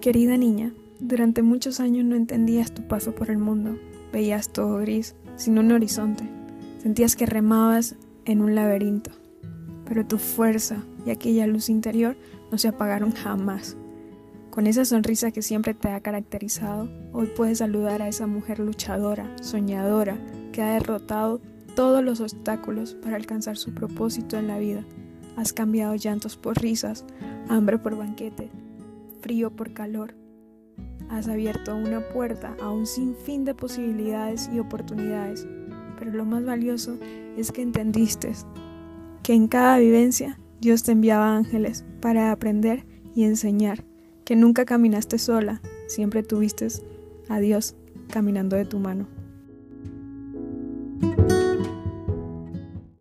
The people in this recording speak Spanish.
Querida niña, durante muchos años no entendías tu paso por el mundo. Veías todo gris, sin un horizonte. Sentías que remabas en un laberinto. Pero tu fuerza y aquella luz interior no se apagaron jamás. Con esa sonrisa que siempre te ha caracterizado, hoy puedes saludar a esa mujer luchadora, soñadora, que ha derrotado todos los obstáculos para alcanzar su propósito en la vida. Has cambiado llantos por risas, hambre por banquete, frío por calor. Has abierto una puerta a un sinfín de posibilidades y oportunidades, pero lo más valioso es que entendiste que en cada vivencia Dios te enviaba ángeles para aprender y enseñar, que nunca caminaste sola, siempre tuviste a Dios caminando de tu mano.